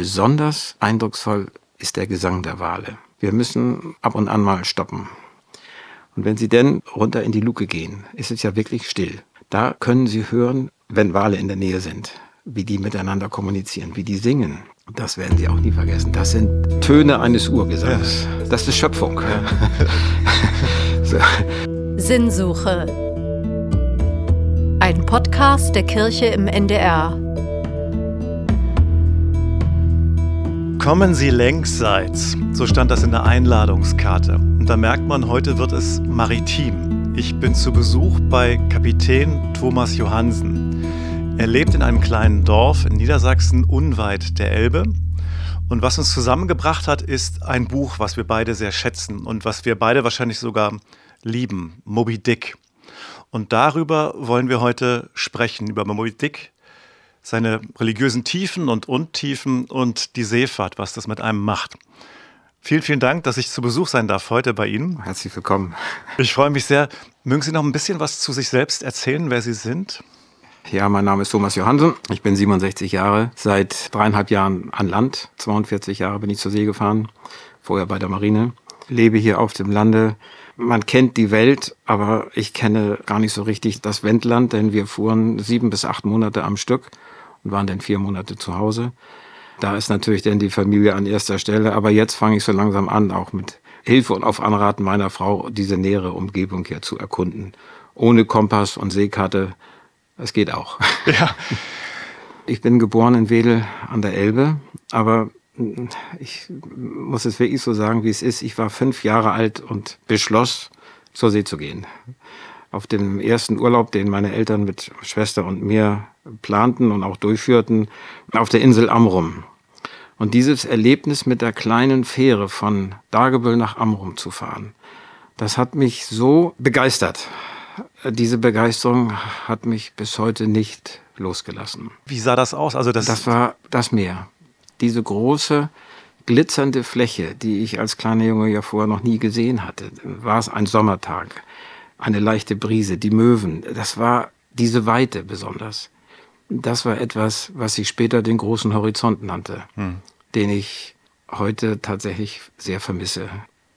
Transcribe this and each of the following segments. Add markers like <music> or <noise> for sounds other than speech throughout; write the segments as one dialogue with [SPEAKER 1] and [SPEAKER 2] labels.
[SPEAKER 1] besonders eindrucksvoll ist der Gesang der Wale. Wir müssen ab und an mal stoppen. Und wenn Sie denn runter in die Luke gehen, ist es ja wirklich still. Da können Sie hören, wenn Wale in der Nähe sind, wie die miteinander kommunizieren, wie die singen. Das werden Sie auch nie vergessen. Das sind Töne eines Urgesangs. Das ist Schöpfung. <laughs>
[SPEAKER 2] so. Sinnsuche. Ein Podcast der Kirche im NDR.
[SPEAKER 3] Kommen Sie längsseits, so stand das in der Einladungskarte. Und da merkt man, heute wird es maritim. Ich bin zu Besuch bei Kapitän Thomas Johansen. Er lebt in einem kleinen Dorf in Niedersachsen unweit der Elbe. Und was uns zusammengebracht hat, ist ein Buch, was wir beide sehr schätzen und was wir beide wahrscheinlich sogar lieben, Moby Dick. Und darüber wollen wir heute sprechen, über Moby Dick, seine religiösen Tiefen und Untiefen und die Seefahrt, was das mit einem macht. Vielen, vielen Dank, dass ich zu Besuch sein darf heute bei Ihnen.
[SPEAKER 1] Herzlich willkommen.
[SPEAKER 3] Ich freue mich sehr. Mögen Sie noch ein bisschen was zu sich selbst erzählen, wer Sie sind?
[SPEAKER 1] Ja, mein Name ist Thomas Johansen. Ich bin 67 Jahre, seit dreieinhalb Jahren an Land. 42 Jahre bin ich zur See gefahren, vorher bei der Marine. Lebe hier auf dem Lande. Man kennt die Welt, aber ich kenne gar nicht so richtig das Wendland, denn wir fuhren sieben bis acht Monate am Stück und waren dann vier Monate zu Hause. Da ist natürlich dann die Familie an erster Stelle. Aber jetzt fange ich so langsam an, auch mit Hilfe und auf Anraten meiner Frau diese nähere Umgebung hier zu erkunden. Ohne Kompass und Seekarte. Es geht auch. Ja. <laughs> Ich bin geboren in Wedel an der Elbe, aber ich muss es wirklich so sagen, wie es ist. Ich war fünf Jahre alt und beschloss, zur See zu gehen auf dem ersten Urlaub, den meine Eltern mit Schwester und mir planten und auch durchführten, auf der Insel Amrum. Und dieses Erlebnis mit der kleinen Fähre von Dagebüll nach Amrum zu fahren, das hat mich so begeistert. Diese Begeisterung hat mich bis heute nicht losgelassen.
[SPEAKER 3] Wie sah das aus? Also
[SPEAKER 1] das, das war das Meer. Diese große, glitzernde Fläche, die ich als kleiner Junge ja vorher noch nie gesehen hatte. War es ein Sommertag eine leichte Brise, die Möwen. Das war diese Weite besonders. Das war etwas, was ich später den großen Horizont nannte, hm. den ich heute tatsächlich sehr vermisse.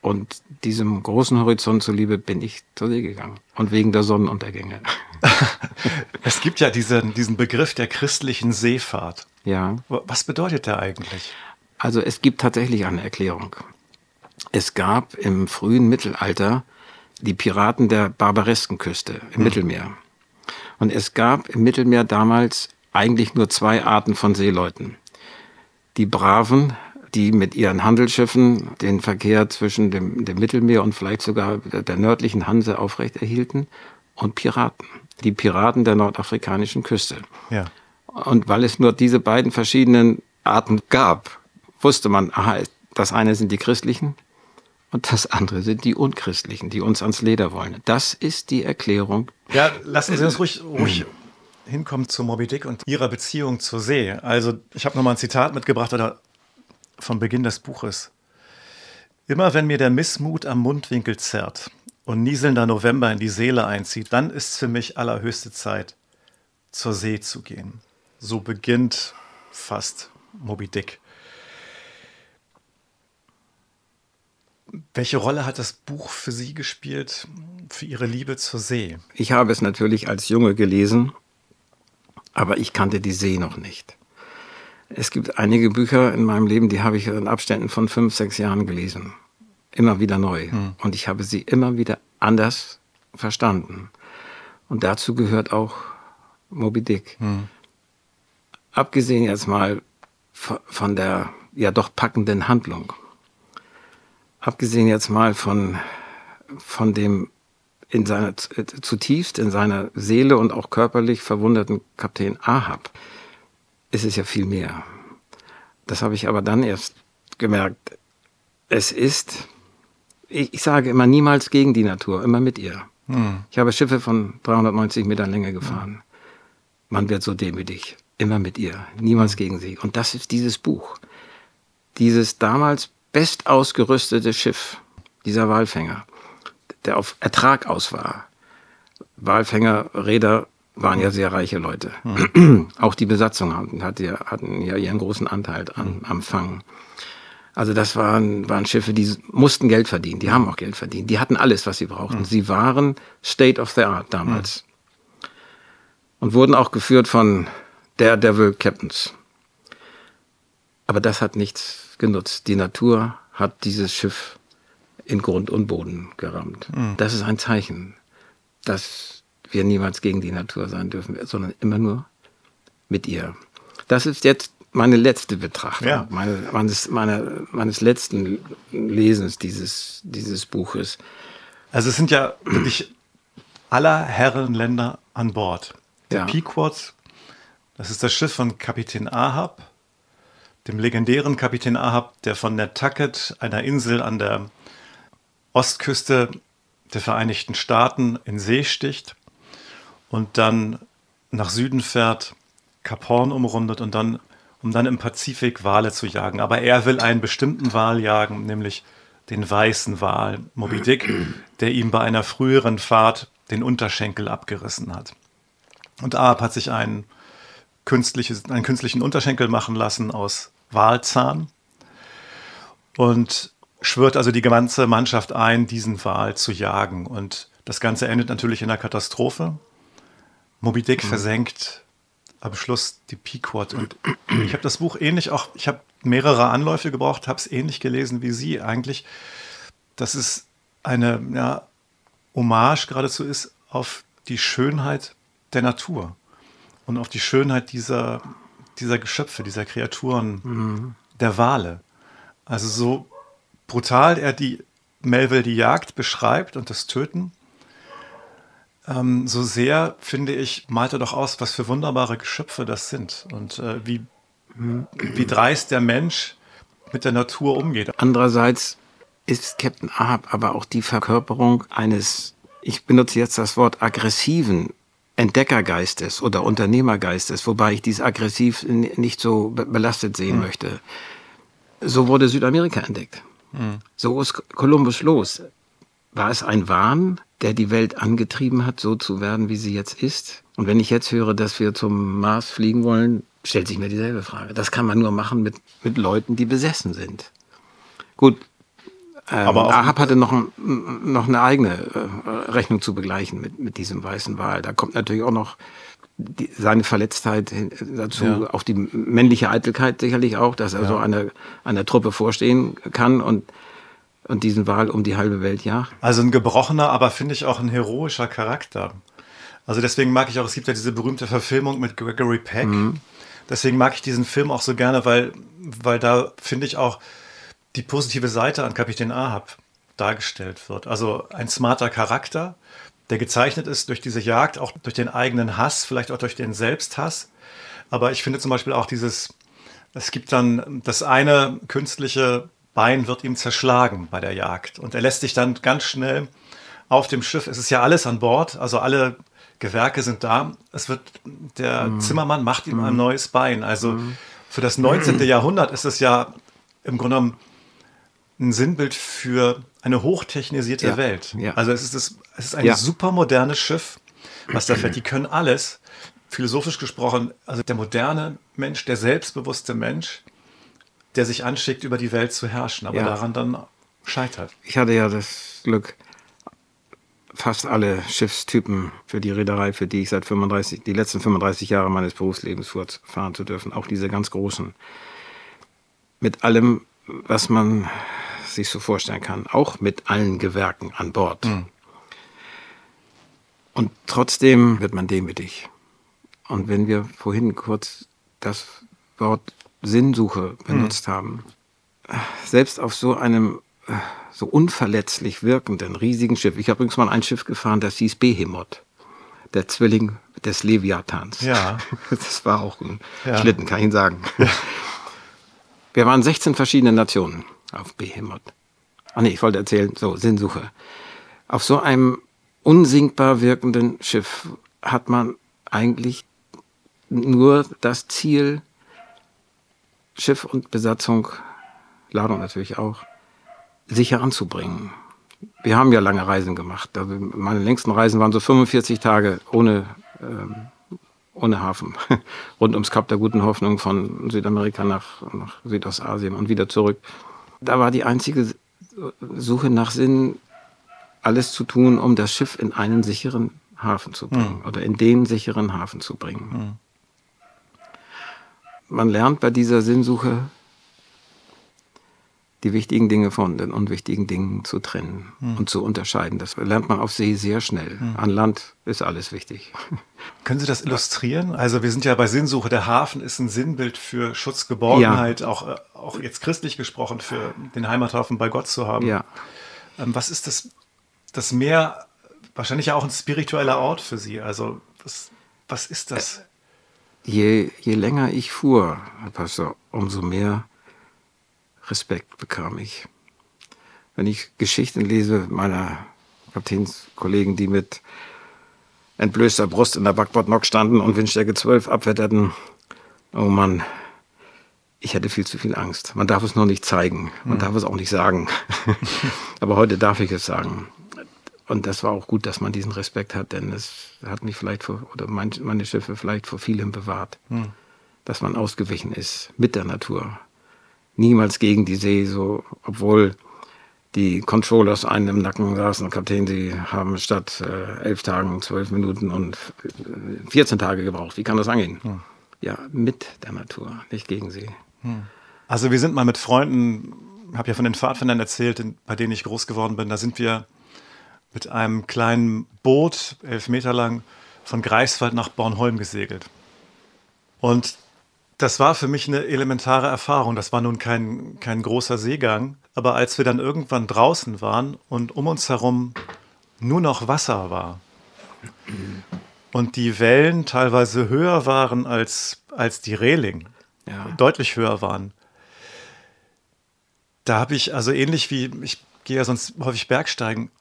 [SPEAKER 1] Und diesem großen Horizont zuliebe bin ich zur See gegangen. Und wegen der Sonnenuntergänge. <laughs>
[SPEAKER 3] es gibt ja diesen, diesen Begriff der christlichen Seefahrt.
[SPEAKER 1] Ja.
[SPEAKER 3] Was bedeutet der eigentlich?
[SPEAKER 1] Also es gibt tatsächlich eine Erklärung. Es gab im frühen Mittelalter die Piraten der Barbareskenküste im mhm. Mittelmeer. Und es gab im Mittelmeer damals eigentlich nur zwei Arten von Seeleuten. Die Braven, die mit ihren Handelsschiffen den Verkehr zwischen dem, dem Mittelmeer und vielleicht sogar der, nördlichen Hanse aufrechterhielten, und Piraten. Die Piraten der nordafrikanischen Küste. Ja. Und weil es nur diese beiden verschiedenen Arten gab, wusste man, aha, das eine sind die christlichen, und das andere sind die Unchristlichen, die uns ans Leder wollen. Das ist die Erklärung.
[SPEAKER 3] Ja, lassen Sie uns ruhig, ruhig hinkommen zu Moby Dick und Ihrer Beziehung zur See. Also, ich habe nochmal ein Zitat mitgebracht oder vom Beginn des Buches. Immer wenn mir der Missmut am Mundwinkel zerrt und nieselnder November in die Seele einzieht, dann ist es für mich allerhöchste Zeit, zur See zu gehen. So beginnt fast Moby Dick. Welche Rolle hat das Buch für Sie gespielt, für Ihre Liebe zur See?
[SPEAKER 1] Ich habe es natürlich als Junge gelesen, aber ich kannte die See noch nicht. Es gibt einige Bücher in meinem Leben, die habe ich in Abständen von fünf, sechs Jahren gelesen. Immer wieder neu. Hm. Und ich habe sie immer wieder anders verstanden. Und dazu gehört auch Moby Dick. Hm. Abgesehen jetzt mal von der ja doch packenden Handlung abgesehen jetzt mal von, von dem in seiner, zutiefst in seiner Seele und auch körperlich verwunderten Kapitän Ahab, ist es ja viel mehr. Das habe ich aber dann erst gemerkt. Es ist, ich, ich sage immer niemals gegen die Natur, immer mit ihr. Hm. Ich habe Schiffe von 390 Metern Länge gefahren. Hm. Man wird so demütig, immer mit ihr, niemals gegen sie. Und das ist dieses Buch. Dieses damals bestausgerüstete Schiff, dieser Walfänger, der auf Ertrag aus war. Walfängerräder waren ja sehr reiche Leute. Mhm. <clears throat> Auch die Besatzung hatten, hatte, hatten ja ihren großen Anteil an, am Fang. Also das waren, waren Schiffe, die mussten Geld verdienen. Die haben auch Geld verdient. Die hatten alles, was sie brauchten. Mhm. Sie waren State of the Art damals. Mhm. Und wurden auch geführt von Daredevil Captains. Aber das hat nichts genutzt. Die Natur hat dieses Schiff in Grund und Boden gerammt. Mhm. Das ist ein Zeichen, dass wir niemals gegen die Natur sein dürfen, sondern immer nur mit ihr. Das ist jetzt meine letzte Betrachtung, ja. meine, meines, meine, meines letzten Lesens dieses, dieses Buches.
[SPEAKER 3] Also es sind ja wirklich aller Herrenländer an Bord. Der ja. Pequod, das ist das Schiff von Kapitän Ahab, dem legendären Kapitän Ahab, der von Nantucket, einer Insel an der Ostküste der Vereinigten Staaten, in See sticht und dann nach Süden fährt, Kap Horn umrundet und dann um dann im Pazifik Wale zu jagen. Aber er will einen bestimmten Wal jagen, nämlich den weißen Wal, Moby Dick, der ihm bei einer früheren Fahrt den Unterschenkel abgerissen hat. Und Ahab hat sich einen, künstliches, einen künstlichen Unterschenkel machen lassen aus Walzahn und schwört also die ganze Mannschaft ein, diesen Wal zu jagen. Und das Ganze endet natürlich in einer Katastrophe. Moby Dick mhm. versenkt am Schluss die Pequod. Und ich habe das Buch ähnlich auch, ich habe mehrere Anläufe gebraucht, habe es ähnlich gelesen wie Sie eigentlich, dass es eine ja, Hommage geradezu ist auf die Schönheit der Natur und auf die Schönheit dieser, dieser Geschöpfe, dieser Kreaturen, mhm. der Wale. Also so brutal er die Melville die Jagd beschreibt und das Töten, ähm, so sehr, finde ich, malt er doch aus, was für wunderbare Geschöpfe das sind und äh, wie, wie dreist der Mensch mit der Natur umgeht.
[SPEAKER 1] Andererseits ist Captain Ahab aber auch die Verkörperung eines, ich benutze jetzt das Wort aggressiven Entdeckergeistes oder Unternehmergeistes, wobei ich dies aggressiv nicht so belastet sehen mhm. möchte. So wurde Südamerika entdeckt. Mhm. So ist Kolumbus los. War es ein Wahn, der die Welt angetrieben hat, so zu werden, wie sie jetzt ist? Und wenn ich jetzt höre, dass wir zum Mars fliegen wollen, stellt sich mir dieselbe Frage. Das kann man nur machen mit, mit Leuten, die besessen sind. Gut, ähm, aber Ahab hatte noch, noch eine eigene äh, Rechnung zu begleichen mit, mit diesem weißen Wal. Da kommt natürlich auch noch die, seine Verletztheit dazu, ja. auch die männliche Eitelkeit sicherlich auch, dass er ja. so einer, einer Truppe vorstehen kann und und diesen Wal um die halbe Welt jagt.
[SPEAKER 3] Also ein gebrochener, aber finde ich auch ein heroischer Charakter. Also deswegen mag ich auch, es gibt ja diese berühmte Verfilmung mit Gregory Peck. Mhm. Deswegen mag ich diesen Film auch so gerne, weil, weil da finde ich auch die positive Seite an Kapitän Ahab dargestellt wird. Also ein smarter Charakter, der gezeichnet ist durch diese Jagd, auch durch den eigenen Hass, vielleicht auch durch den Selbsthass. Aber ich finde zum Beispiel auch dieses, es gibt dann das eine künstliche Bein wird ihm zerschlagen bei der Jagd. Und er lässt sich dann ganz schnell auf dem Schiff, es ist ja alles an Bord, also alle Gewerke sind da. Es wird, der mhm. Zimmermann macht ihm ein mhm. neues Bein. Also mhm. für das 19. <clears throat> Jahrhundert ist es ja im Grunde genommen ein Sinnbild für eine hochtechnisierte ja. Welt. Ja. Also es ist, das, es ist ein ja. super modernes Schiff, was da fährt. Die können alles. Philosophisch gesprochen, also der moderne Mensch, der selbstbewusste Mensch, der sich anschickt, über die Welt zu herrschen, aber daran dann scheitert.
[SPEAKER 1] Ich hatte ja das Glück, fast alle Schiffstypen für die Reederei, für die ich seit 35, die letzten 35 Jahre meines Berufslebens fahren zu dürfen, auch diese ganz großen. Mit allem, was man sich so vorstellen kann, auch mit allen Gewerken an Bord. Mhm. Und trotzdem wird man demütig. Und wenn wir vorhin kurz das Wort Sinnsuche benutzt mhm. haben. Selbst auf so einem äh, so unverletzlich wirkenden, riesigen Schiff. Ich habe übrigens mal ein Schiff gefahren, das hieß Behemoth. Der Zwilling des Leviathans.
[SPEAKER 3] Ja. <laughs>
[SPEAKER 1] Das war auch ein ja. Schlitten, kann ich Ihnen sagen. Ja. Wir waren 16 verschiedene Nationen auf Behemoth. Ach nee, ich wollte erzählen, so, Sinnsuche. Auf so einem unsinkbar wirkenden Schiff hat man eigentlich nur das Ziel, Schiff und Besatzung, Ladung natürlich auch, sicher anzubringen. Wir haben ja lange Reisen gemacht. Also meine längsten Reisen waren so 45 Tage ohne ähm, ohne Hafen, <laughs> rund ums Kap der Guten Hoffnung von Südamerika nach, nach Südostasien und wieder zurück. Da war die einzige Suche nach Sinn, alles zu tun, um das Schiff in einen sicheren Hafen zu bringen mhm. oder in den sicheren Hafen zu bringen. Mhm. Man lernt bei dieser Sinnsuche die wichtigen Dinge von den unwichtigen Dingen zu trennen mhm. und zu unterscheiden. Das lernt man auf See sehr schnell. Mhm. An Land ist alles wichtig. <laughs>
[SPEAKER 3] Können Sie das illustrieren? Also wir sind ja bei Sinnsuche. Der Hafen ist ein Sinnbild für Schutz, Geborgenheit, ja. auch, äh, auch jetzt christlich gesprochen, für den Heimathafen bei Gott zu haben.
[SPEAKER 1] Ja.
[SPEAKER 3] Ähm, was ist das, das Meer? Wahrscheinlich auch ein spiritueller Ort für Sie. Also was, was ist das?
[SPEAKER 1] Je, je länger ich fuhr, Herr Pastor, umso mehr Respekt bekam ich. Wenn ich Geschichten lese meiner Kapitänskollegen, die mit entblößter Brust in der Backbordnock standen und Windstärke 12 abwetterten, oh Mann, ich hätte viel zu viel Angst. Man darf es nur nicht zeigen, man mhm. darf es auch nicht sagen. <laughs> Aber heute darf ich es sagen. Und das war auch gut, dass man diesen Respekt hat, denn es hat mich vielleicht vor, oder meine Schiffe vielleicht vor vielem bewahrt, mhm. dass man ausgewichen ist mit der Natur niemals gegen die See, so, obwohl die Controllers einen im Nacken saßen, Kapitän, sie haben statt äh, elf Tagen zwölf Minuten und 14 Tage gebraucht. Wie kann das angehen? Hm. Ja, mit der Natur, nicht gegen sie. Hm.
[SPEAKER 3] Also wir sind mal mit Freunden, habe ja von den Pfadfindern erzählt, bei denen ich groß geworden bin, da sind wir mit einem kleinen Boot, elf Meter lang, von Greifswald nach Bornholm gesegelt. Und das war für mich eine elementare Erfahrung. Das war nun kein, kein großer Seegang. Aber als wir dann irgendwann draußen waren und um uns herum nur noch Wasser war und die Wellen teilweise höher waren als, als die Reling, ja. deutlich höher waren, da habe ich also ähnlich wie, ich gehe ja sonst häufig Bergsteigen,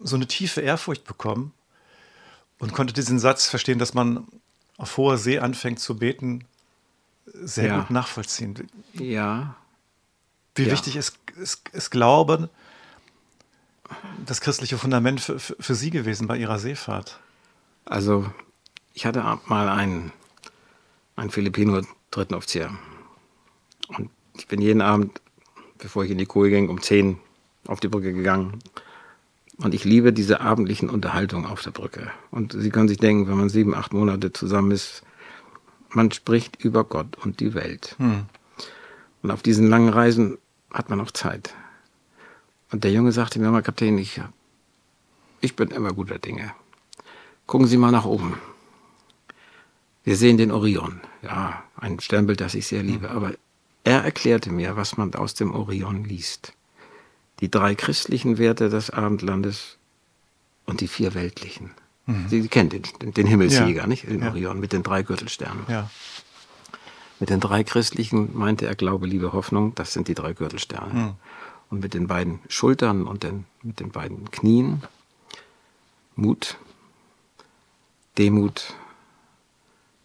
[SPEAKER 3] so eine tiefe Ehrfurcht bekommen und konnte diesen Satz verstehen, dass man auf hoher See anfängt zu beten, sehr ja. gut nachvollziehen.
[SPEAKER 1] Ja.
[SPEAKER 3] Wie ja. wichtig ist, ist, ist Glauben das christliche Fundament für, für, für, Sie gewesen bei Ihrer Seefahrt?
[SPEAKER 1] Also, ich hatte mal einen, einen Filipino dritten Offizier. Und ich bin jeden Abend, bevor ich in die Kohle ging, um 10 auf die Brücke gegangen. Und ich liebe diese abendlichen Unterhaltungen auf der Brücke. Und Sie können sich denken, wenn man sieben, acht Monate zusammen ist, man spricht über Gott und die Welt. Hm. Und auf diesen langen Reisen hat man auch Zeit. Und der Junge sagte mir mal, Kapitän, ich, ich bin immer guter Dinge. Gucken Sie mal nach oben. Wir sehen den Orion. Ja, ein Sternbild, das ich sehr liebe. Hm. Aber er erklärte mir, was man aus dem Orion liest. Die drei christlichen Werte des Abendlandes und die vier weltlichen. Mhm. Sie, Sie kennen den, den Himmelsjäger, ja. nicht? Den ja. Orion mit den drei Gürtelsternen.
[SPEAKER 3] Ja.
[SPEAKER 1] Mit den drei christlichen meinte er Glaube, Liebe, Hoffnung, das sind die drei Gürtelsterne. Mhm. Und mit den beiden Schultern und den, mit den beiden Knien Mut, Demut,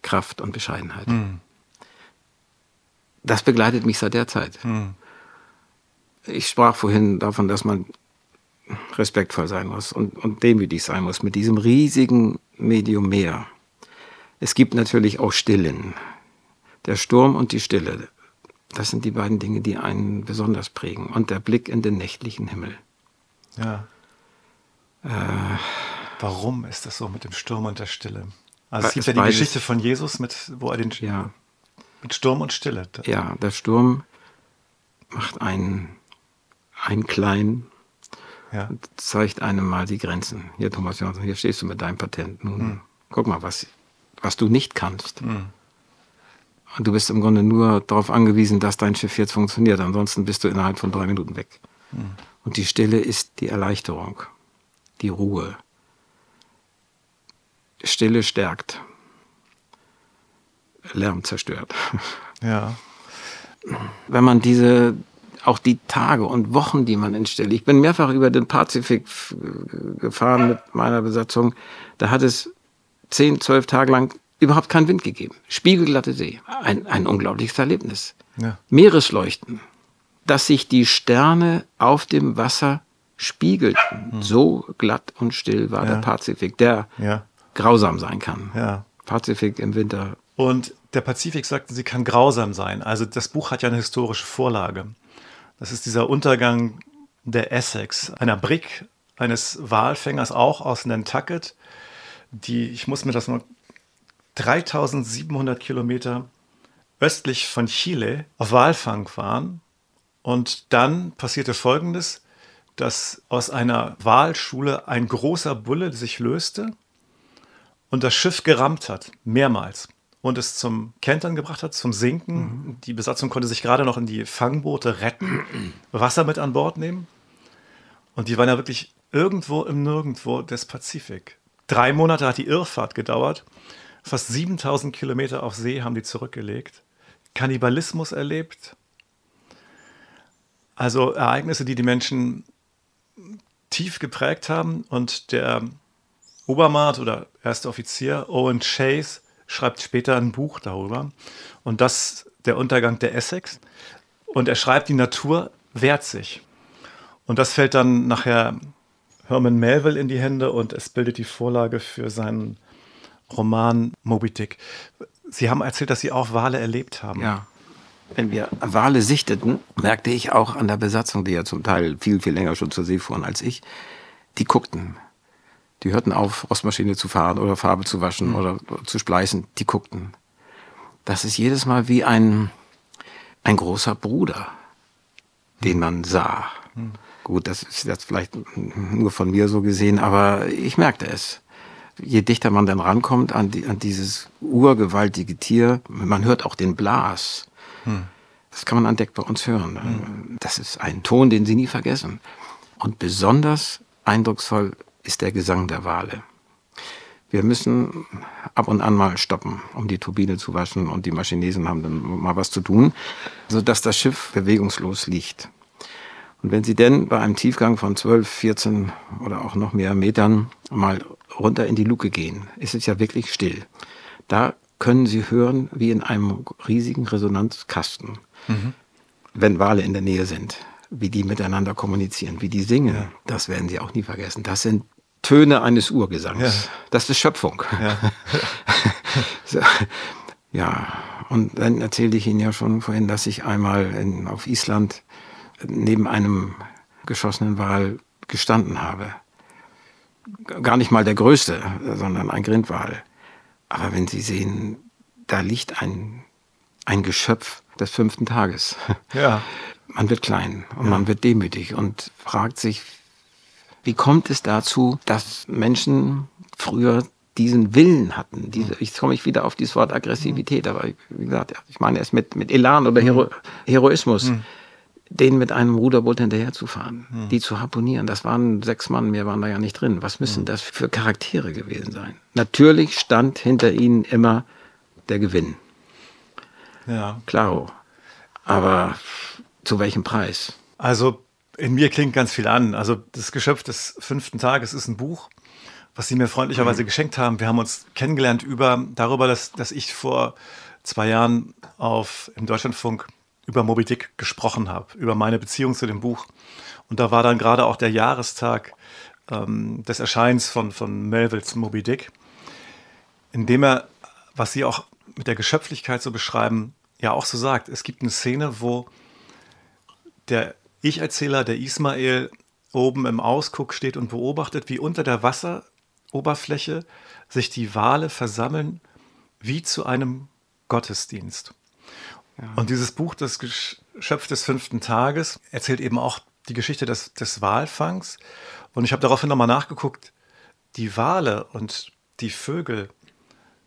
[SPEAKER 1] Kraft und Bescheidenheit. Mhm. Das begleitet mich seit der Zeit. Mhm. Ich sprach vorhin davon, dass man respektvoll sein muss und, und demütig sein muss mit diesem riesigen Medium Meer. Es gibt natürlich auch Stillen. Der Sturm und die Stille, das sind die beiden Dinge, die einen besonders prägen. Und der Blick in den nächtlichen Himmel.
[SPEAKER 3] Ja. Äh, Warum ist das so mit dem Sturm und der Stille? Also es gibt ja die beides, Geschichte von Jesus, mit, wo er den
[SPEAKER 1] ja.
[SPEAKER 3] mit Sturm und Stille.
[SPEAKER 1] Ja, der Sturm macht einen, einen klein ja. zeigt einem mal die Grenzen. Hier, Thomas Johnson, hier stehst du mit deinem Patent. Nun, mhm. guck mal, was, was du nicht kannst. Mhm. Und du bist im Grunde nur darauf angewiesen, dass dein Schiff jetzt funktioniert. Ansonsten bist du innerhalb von drei Minuten weg. Mhm. Und die Stille ist die Erleichterung, die Ruhe. Stille stärkt. Lärm zerstört.
[SPEAKER 3] Ja.
[SPEAKER 1] Wenn man diese auch die Tage und Wochen, die man entstellt. Ich bin mehrfach über den Pazifik gefahren mit meiner Besatzung. Da hat es zehn, zwölf Tage lang überhaupt keinen Wind gegeben. Spiegelglatte See. Ein, ein unglaubliches Erlebnis. Ja. Meeresleuchten. Dass sich die Sterne auf dem Wasser spiegelten. Hm. So glatt und still war ja. der Pazifik. Der
[SPEAKER 3] ja.
[SPEAKER 1] grausam sein kann. Pazifik im Winter.
[SPEAKER 3] Und der Pazifik, sagten Sie, kann grausam sein. Also das Buch hat ja eine historische Vorlage. Das ist dieser Untergang der Essex, einer Brick eines Walfängers, auch aus Nantucket, die, ich muss mir das mal, 3700 Kilometer östlich von Chile auf Walfang waren. Und dann passierte Folgendes, dass aus einer Walschule ein großer Bulle sich löste und das Schiff gerammt hat, mehrmals. Und es zum Kentern gebracht hat, zum Sinken. Mhm. Die Besatzung konnte sich gerade noch in die Fangboote retten, <clears throat> Wasser mit an Bord nehmen. Und die waren ja wirklich irgendwo im Nirgendwo des Pazifik. Drei Monate hat die Irrfahrt gedauert. Fast 7000 Kilometer auf See haben die zurückgelegt. Kannibalismus erlebt. Also Ereignisse, die die Menschen tief geprägt haben. Und der Obermaat oder erster Offizier Owen Chase schreibt später ein Buch darüber. Und das der Untergang der Essex. Und er schreibt, die Natur wehrt sich. Und das fällt dann nachher Herman Melville in die Hände und es bildet die Vorlage für seinen Roman Moby Dick. Sie haben erzählt, dass Sie auch Wale erlebt haben.
[SPEAKER 1] Ja. Wenn wir Wale sichteten, merkte ich auch an der Besatzung, die ja zum Teil viel, viel länger schon zur See fuhren als ich, die guckten. Die hörten auf, Rostmaschine zu fahren oder Farbe zu waschen mhm. oder zu spleißen. Die guckten. Das ist jedes Mal wie ein, ein großer Bruder, den man sah. Mhm. Gut, das ist jetzt vielleicht nur von mir so gesehen, aber ich merkte es. Je dichter man dann rankommt an, die, an dieses urgewaltige Tier, man hört auch den Blas. Hm. Das kann man an Deck bei uns hören. Hm. Das ist ein Ton, den Sie nie vergessen. Und besonders eindrucksvoll ist der Gesang der Wale. Wir müssen ab und an mal stoppen, um die Turbine zu waschen und die Maschinesen haben dann mal was zu tun, sodass das Schiff bewegungslos liegt. Und wenn Sie denn bei einem Tiefgang von 12, 14 oder auch noch mehr Metern mal runter in die Luke gehen, ist es ja wirklich still. Da können Sie hören wie in einem riesigen Resonanzkasten, mhm. wenn Wale in der Nähe sind, wie die miteinander kommunizieren, wie die singen. Das werden Sie auch nie vergessen. Das sind Töne eines Urgesangs. Ja. Das ist Schöpfung. Ja. <laughs> so. ja, und dann erzählte ich Ihnen ja schon vorhin, dass ich einmal in, auf Island neben einem geschossenen Wal gestanden habe. Gar nicht mal der größte, sondern ein Grindwal. Aber wenn Sie sehen, da liegt ein, ein Geschöpf des fünften Tages. Ja. Man wird klein und ja. man wird demütig und fragt sich, wie kommt es dazu, dass Menschen früher diesen Willen hatten. Diese, ich komme ich wieder auf dieses Wort Aggressivität, aber wie gesagt, ich meine es mit, mit Elan oder Hero, Heroismus. Mhm denen mit einem Ruderboot hinterherzufahren, hm. die zu harponieren. Das waren sechs Mann, mehr waren da ja nicht drin. Was müssen hm. das für Charaktere gewesen sein? Natürlich stand hinter ihnen immer der Gewinn. Ja. Klaro. Aber zu welchem Preis?
[SPEAKER 3] Also in mir klingt ganz viel an. Also das Geschöpf des fünften Tages ist ein Buch, was Sie mir freundlicherweise mhm. geschenkt haben. Wir haben uns kennengelernt über darüber, dass, dass ich vor zwei Jahren auf im Deutschlandfunk über Moby Dick gesprochen habe, über meine Beziehung zu dem Buch. Und da war dann gerade auch der Jahrestag ähm, des Erscheins von, von Melvilles Moby Dick, in dem er, was Sie auch mit der Geschöpflichkeit so beschreiben, ja auch so sagt. Es gibt eine Szene, wo der Ich-Erzähler, der Ismael, oben im Ausguck steht und beobachtet, wie unter der Wasseroberfläche sich die Wale versammeln, wie zu einem Gottesdienst. Und dieses Buch, das Geschöpf des fünften Tages, erzählt eben auch die Geschichte des, des Walfangs. Und ich habe daraufhin nochmal nachgeguckt, die Wale und die Vögel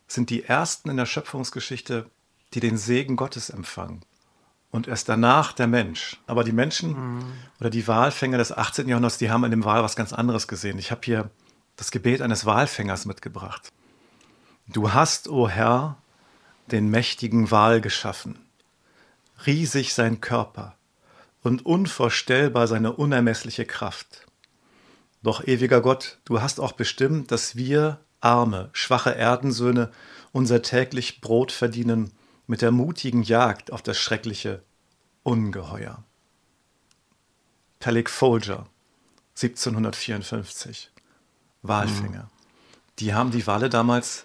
[SPEAKER 3] sind die ersten in der Schöpfungsgeschichte, die den Segen Gottes empfangen. Und erst danach der Mensch. Aber die Menschen mhm. oder die Walfänger des 18. Jahrhunderts, die haben in dem Wal was ganz anderes gesehen. Ich habe hier das Gebet eines Walfängers mitgebracht. Du hast, o oh Herr, den mächtigen Wal geschaffen riesig sein Körper und unvorstellbar seine unermessliche Kraft. Doch ewiger Gott, du hast auch bestimmt, dass wir, arme, schwache Erdensöhne, unser täglich Brot verdienen mit der mutigen Jagd auf das schreckliche Ungeheuer. Peleg Folger, 1754, Walfinger. Die haben die Wale damals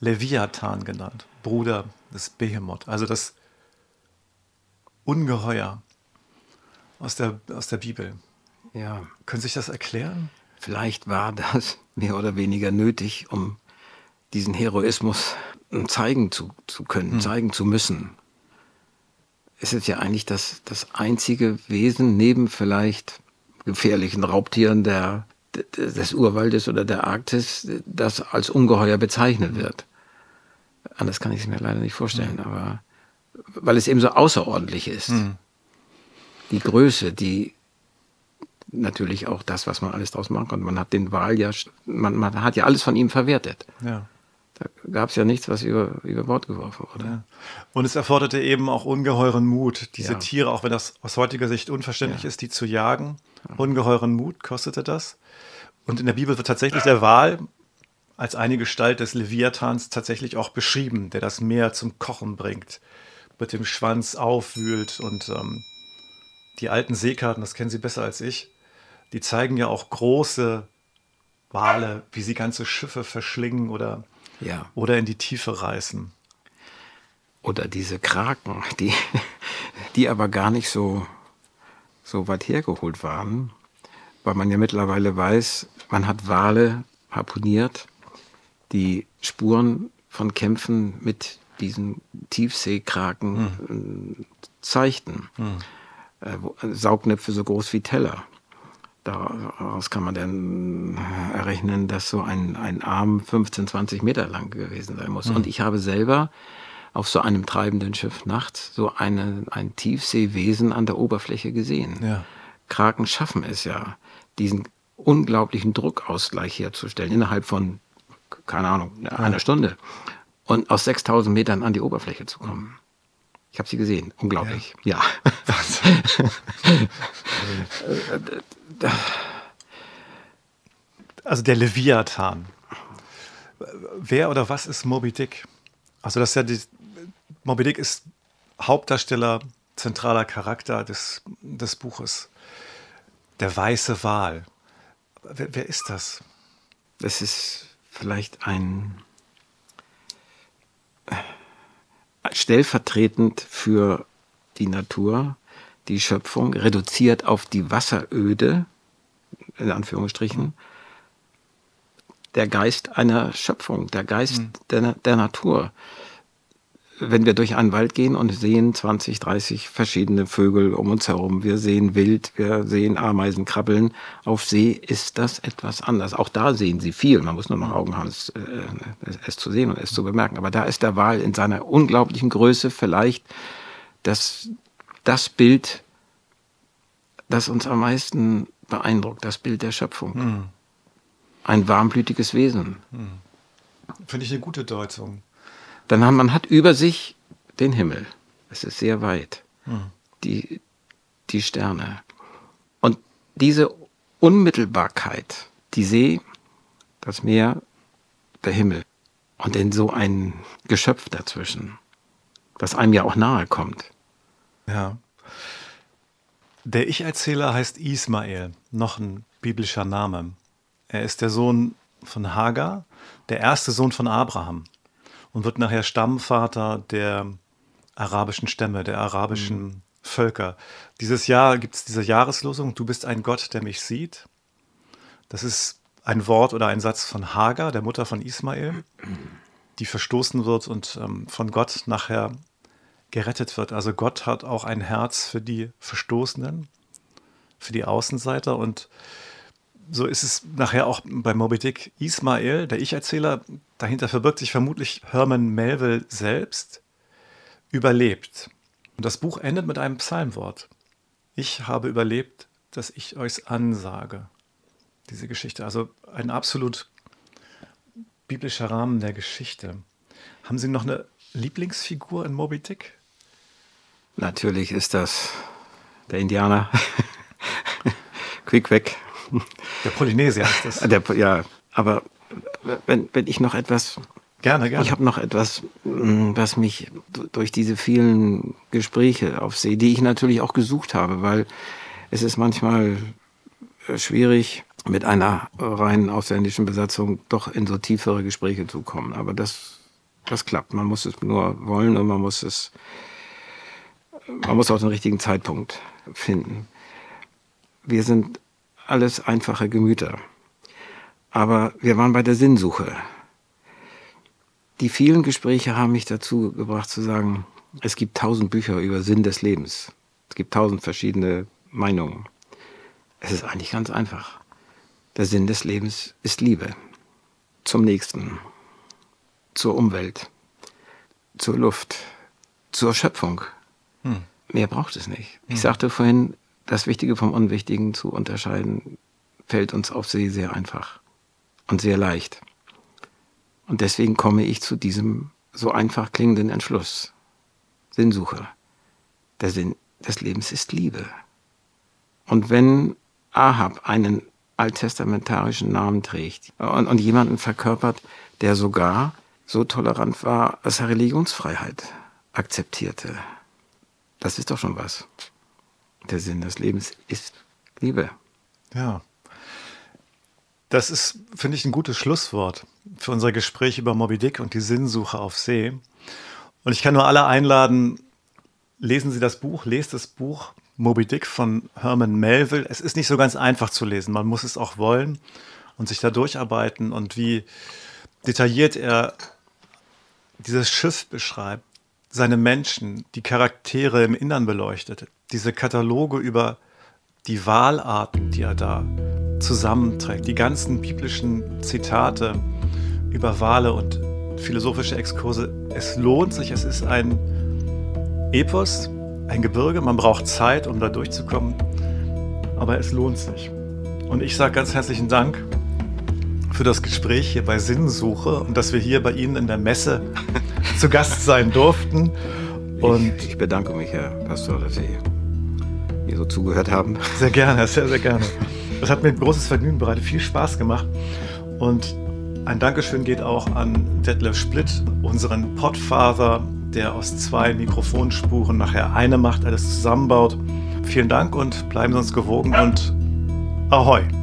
[SPEAKER 3] Leviathan genannt, Bruder des Behemoth, also das Ungeheuer aus der, aus der Bibel. Ja. Können Sie sich das erklären?
[SPEAKER 1] Vielleicht war das mehr oder weniger nötig, um diesen Heroismus zeigen zu, zu können, hm. zeigen zu müssen. Es ist ja eigentlich das, das einzige Wesen neben vielleicht gefährlichen Raubtieren der, des Urwaldes oder der Arktis, das als ungeheuer bezeichnet wird. Anders kann ich es mir leider nicht vorstellen, mhm. aber weil es eben so außerordentlich ist. Mhm. Die Größe, die natürlich auch das, was man alles draus machen konnte. Man hat den Wal ja, man, man hat ja alles von ihm verwertet. Ja. Da gab es ja nichts, was über, über Bord geworfen wurde. Ja.
[SPEAKER 3] Und es erforderte eben auch ungeheuren Mut, diese ja. Tiere, auch wenn das aus heutiger Sicht unverständlich ist, die zu jagen. Ungeheuren Mut kostete das. Und in der Bibel wird tatsächlich der Wal als eine Gestalt des Leviathans tatsächlich auch beschrieben, der das Meer zum Kochen bringt, mit dem Schwanz aufwühlt und ähm, die alten Seekarten, das kennen Sie besser als ich, die zeigen ja auch große Wale, wie sie ganze Schiffe verschlingen oder, ja. oder in die Tiefe reißen.
[SPEAKER 1] Oder diese Kraken, die, die aber gar nicht so, so weit hergeholt waren, weil man ja mittlerweile weiß, man hat Wale harponiert die Spuren von Kämpfen mit diesen Tiefseekraken mhm. zeigten. Mhm. Äh, Saugnäpfe so groß wie Teller. Daraus kann man dann errechnen, dass so ein, ein Arm 15, 20 Meter lang gewesen sein muss. Mhm. Und ich habe selber auf so einem treibenden Schiff nachts so eine, ein Tiefseewesen an der Oberfläche gesehen. Ja. Kraken schaffen es ja, diesen unglaublichen Druckausgleich herzustellen innerhalb von keine Ahnung, eine Stunde. Und aus 6000 Metern an die Oberfläche zu kommen. Ich habe sie gesehen. Unglaublich. Ja.
[SPEAKER 3] ja. <laughs> also der Leviathan. Wer oder was ist Moby Dick? Also das ist ja die, Moby Dick ist Hauptdarsteller, zentraler Charakter des, des Buches. Der weiße Wal. Wer, wer ist das?
[SPEAKER 1] Das ist vielleicht ein äh, stellvertretend für die Natur, die Schöpfung, reduziert auf die Wasseröde, in Anführungsstrichen, der Geist einer Schöpfung, der Geist mhm. der, der Natur wenn wir durch einen Wald gehen und sehen 20, 30 verschiedene Vögel um uns herum, wir sehen Wild, wir sehen Ameisen krabbeln, auf See ist das etwas anders. Auch da sehen sie viel, man muss nur noch Augen haben, es, äh, es zu sehen und es zu bemerken. Aber da ist der Wal in seiner unglaublichen Größe vielleicht das, das Bild, das uns am meisten beeindruckt, das Bild der Schöpfung. Mhm. Ein warmblütiges Wesen. Mhm.
[SPEAKER 3] Finde ich eine gute Deutung.
[SPEAKER 1] Dann hat man hat über sich den Himmel. Es ist sehr weit. Mhm. Die, die Sterne. Und diese Unmittelbarkeit, die See, das Meer, der Himmel und dann so ein Geschöpf dazwischen, das einem ja auch nahe kommt.
[SPEAKER 3] Ja. Der Ich-Erzähler heißt Ismael, noch ein biblischer Name. Er ist der Sohn von Hagar, der erste Sohn von Abraham und wird nachher Stammvater der arabischen Stämme, der arabischen mhm. Völker. Dieses Jahr gibt es diese Jahreslosung, du bist ein Gott, der mich sieht. Das ist ein Wort oder ein Satz von Hagar, der Mutter von Ismael, die verstoßen wird und ähm, von Gott nachher gerettet wird. Also Gott hat auch ein Herz für die Verstoßenen, für die Außenseiter und so ist es nachher auch bei Moby Dick. Ismael, der Ich-Erzähler, dahinter verbirgt sich vermutlich Herman Melville selbst, überlebt. Und das Buch endet mit einem Psalmwort. Ich habe überlebt, dass ich euch ansage. Diese Geschichte. Also ein absolut biblischer Rahmen der Geschichte. Haben Sie noch eine Lieblingsfigur in Moby Dick?
[SPEAKER 1] Natürlich ist das der Indianer. <laughs> Quick weg.
[SPEAKER 3] Der Polynesier ist das.
[SPEAKER 1] Der, ja, aber wenn, wenn ich noch etwas.
[SPEAKER 3] Gerne, gerne.
[SPEAKER 1] Ich habe noch etwas, mm, was mich durch diese vielen Gespräche auf See, die ich natürlich auch gesucht habe, weil es ist manchmal äh, schwierig, mit einer rein ausländischen Besatzung doch in so tiefere Gespräche zu kommen. Aber das, das klappt. Man muss es nur wollen und man muss es, man muss auch den richtigen Zeitpunkt finden. Wir sind alles einfache Gemüter. Aber wir waren bei der Sinnsuche. Die vielen Gespräche haben mich dazu gebracht zu sagen, es gibt tausend Bücher über Sinn des Lebens. Es gibt tausend verschiedene Meinungen. Es ist eigentlich ganz einfach. Der Sinn des Lebens ist Liebe. Zum Nächsten, zur Umwelt, zur Luft, zur Schöpfung. Hm. Mehr braucht es nicht. Hm. Ich sagte vorhin, das Wichtige vom Unwichtigen zu unterscheiden, fällt uns auf See sehr einfach und sehr leicht. Und deswegen komme ich zu diesem so einfach klingenden Entschluss. Sinnsuche. Der Sinn des Lebens ist Liebe. Und wenn Ahab einen alttestamentarischen Namen trägt und, und jemanden verkörpert, der sogar so tolerant war, dass er Religionsfreiheit akzeptierte, das ist doch schon was. Der Sinn des Lebens ist Liebe.
[SPEAKER 3] Ja. Das ist, finde ich, ein gutes Schlusswort für unser Gespräch über Moby Dick und die Sinnsuche auf See. Und ich kann nur alle einladen, lesen Sie das Buch, lest das Buch Moby Dick von Herman Melville. Es ist nicht so ganz einfach zu lesen. Man muss es auch wollen und sich da durcharbeiten und wie detailliert er dieses Schiff beschreibt, seine Menschen, die Charaktere im Innern beleuchtet, diese Kataloge über die Wahlarten, die er da zusammenträgt, die ganzen biblischen Zitate über Wale und philosophische Exkurse. Es lohnt sich, es ist ein Epos, ein Gebirge, man braucht Zeit, um da durchzukommen, aber es lohnt sich. Und ich sage ganz herzlichen Dank für das Gespräch hier bei Sinnsuche und dass wir hier bei Ihnen in der Messe <laughs> zu Gast sein durften.
[SPEAKER 1] Und ich, ich bedanke mich, Herr Pastor, dass Sie so zugehört haben.
[SPEAKER 3] Sehr gerne, sehr, sehr gerne. Das hat mir ein großes Vergnügen bereitet, viel Spaß gemacht. Und ein Dankeschön geht auch an Detlef Splitt, unseren Podfather, der aus zwei Mikrofonspuren nachher eine macht, alles zusammenbaut. Vielen Dank und bleiben Sie uns gewogen und Ahoi!